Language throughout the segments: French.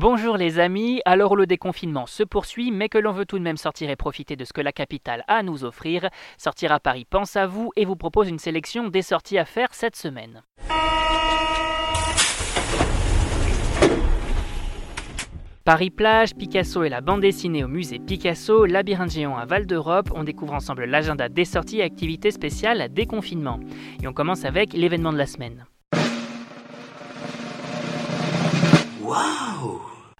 Bonjour les amis, alors le déconfinement se poursuit, mais que l'on veut tout de même sortir et profiter de ce que la capitale a à nous offrir, Sortir à Paris pense à vous et vous propose une sélection des sorties à faire cette semaine. Paris-Plage, Picasso et la bande dessinée au musée Picasso, Labyrinthe géant à Val d'Europe, on découvre ensemble l'agenda des sorties et activités spéciales à déconfinement. Et on commence avec l'événement de la semaine.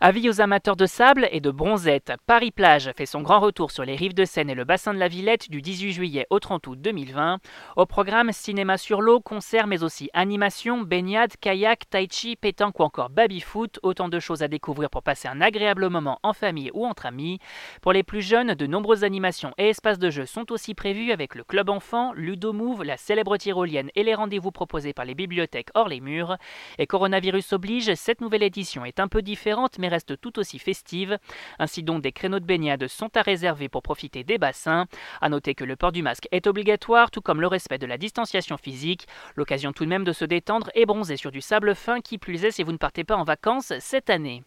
Avis aux amateurs de sable et de bronzette, Paris-Plage fait son grand retour sur les rives de Seine et le bassin de la Villette du 18 juillet au 30 août 2020. Au programme cinéma sur l'eau, concerts mais aussi animation, baignade, kayak, tai chi, pétanque ou encore baby-foot, autant de choses à découvrir pour passer un agréable moment en famille ou entre amis. Pour les plus jeunes, de nombreuses animations et espaces de jeu sont aussi prévus avec le club enfant, Ludo Move, la célèbre tyrolienne et les rendez-vous proposés par les bibliothèques hors les murs. Et coronavirus oblige, cette nouvelle édition est un peu différente mais reste tout aussi festive. Ainsi donc des créneaux de baignade sont à réserver pour profiter des bassins. À noter que le port du masque est obligatoire, tout comme le respect de la distanciation physique. L'occasion tout de même de se détendre et bronzer sur du sable fin qui plus est si vous ne partez pas en vacances cette année.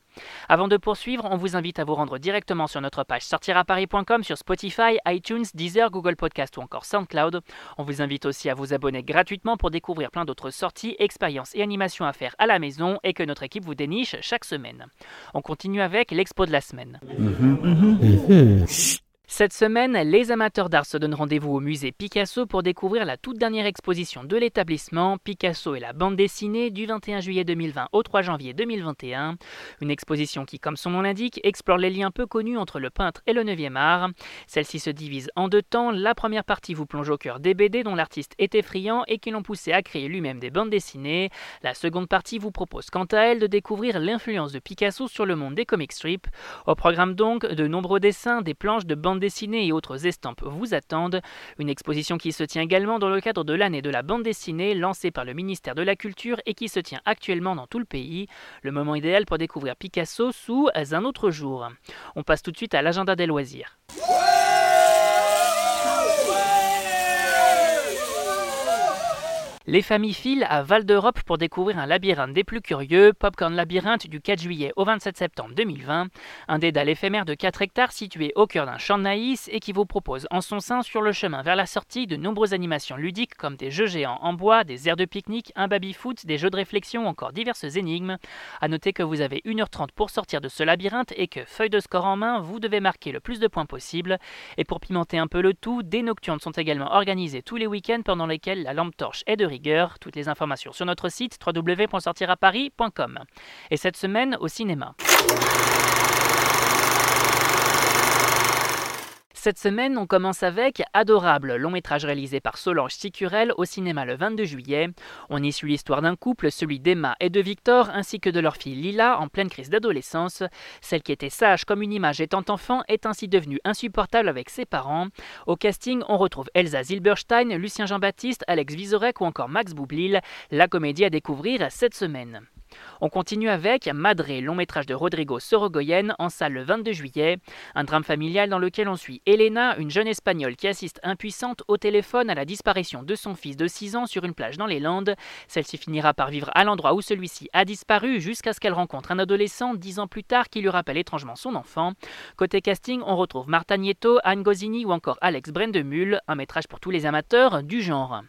Avant de poursuivre, on vous invite à vous rendre directement sur notre page sortiraparis.com sur Spotify, iTunes, Deezer, Google Podcast ou encore SoundCloud. On vous invite aussi à vous abonner gratuitement pour découvrir plein d'autres sorties, expériences et animations à faire à la maison et que notre équipe vous déniche chaque semaine. On continue avec l'expo de la semaine. Cette semaine, les amateurs d'art se donnent rendez-vous au musée Picasso pour découvrir la toute dernière exposition de l'établissement Picasso et la bande dessinée du 21 juillet 2020 au 3 janvier 2021. Une exposition qui, comme son nom l'indique, explore les liens peu connus entre le peintre et le 9e art. Celle-ci se divise en deux temps. La première partie vous plonge au cœur des BD dont l'artiste est effrayant et qui l'ont poussé à créer lui-même des bandes dessinées. La seconde partie vous propose quant à elle de découvrir l'influence de Picasso sur le monde des comic strips. Au programme donc, de nombreux dessins, des planches de bandes dessinées et autres estampes vous attendent. Une exposition qui se tient également dans le cadre de l'année de la bande dessinée lancée par le ministère de la Culture et qui se tient actuellement dans tout le pays. Le moment idéal pour découvrir Picasso sous un autre jour. On passe tout de suite à l'agenda des loisirs. Les familles filent à Val d'Europe pour découvrir un labyrinthe des plus curieux, Popcorn Labyrinthe du 4 juillet au 27 septembre 2020, un dédale éphémère de 4 hectares situé au cœur d'un champ de naïs et qui vous propose en son sein sur le chemin vers la sortie de nombreuses animations ludiques comme des jeux géants en bois, des aires de pique-nique, un baby-foot, des jeux de réflexion ou encore diverses énigmes. A noter que vous avez 1h30 pour sortir de ce labyrinthe et que, feuille de score en main, vous devez marquer le plus de points possible. Et pour pimenter un peu le tout, des nocturnes sont également organisées tous les week-ends pendant lesquels la lampe torche est de toutes les informations sur notre site www.sortiraparis.com. Et cette semaine au cinéma. Cette semaine, on commence avec Adorable, long métrage réalisé par Solange Sicurel au cinéma le 22 juillet. On y suit l'histoire d'un couple, celui d'Emma et de Victor, ainsi que de leur fille Lila en pleine crise d'adolescence. Celle qui était sage comme une image étant enfant est ainsi devenue insupportable avec ses parents. Au casting, on retrouve Elsa Zilberstein, Lucien Jean-Baptiste, Alex Vizorek ou encore Max Boublil, la comédie à découvrir cette semaine. On continue avec Madré, long métrage de Rodrigo Sorogoyen, en salle le 22 juillet. Un drame familial dans lequel on suit Elena, une jeune espagnole qui assiste impuissante au téléphone à la disparition de son fils de 6 ans sur une plage dans les Landes. Celle-ci finira par vivre à l'endroit où celui-ci a disparu jusqu'à ce qu'elle rencontre un adolescent 10 ans plus tard qui lui rappelle étrangement son enfant. Côté casting, on retrouve Marta Nieto, Anne Gosini ou encore Alex Brendemühl, un métrage pour tous les amateurs du genre.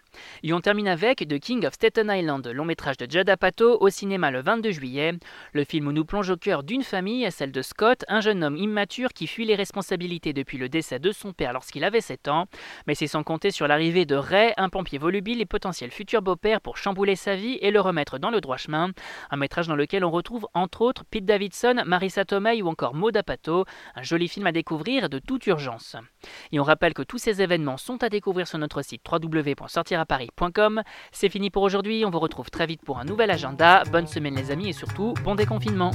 Et on termine avec The King of Staten Island, long métrage de Judd Apatow au cinéma le 22 juillet. Le film nous plonge au cœur d'une famille, celle de Scott, un jeune homme immature qui fuit les responsabilités depuis le décès de son père lorsqu'il avait 7 ans. Mais c'est sans compter sur l'arrivée de Ray, un pompier volubile et potentiel futur beau-père pour chambouler sa vie et le remettre dans le droit chemin. Un métrage dans lequel on retrouve entre autres Pete Davidson, Marissa Tomei ou encore Maud Apatow. Un joli film à découvrir de toute urgence. Et on rappelle que tous ces événements sont à découvrir sur notre site www.sortiraparis.com. C'est fini pour aujourd'hui, on vous retrouve très vite pour un nouvel agenda. Bonne semaine les amis et surtout bon déconfinement.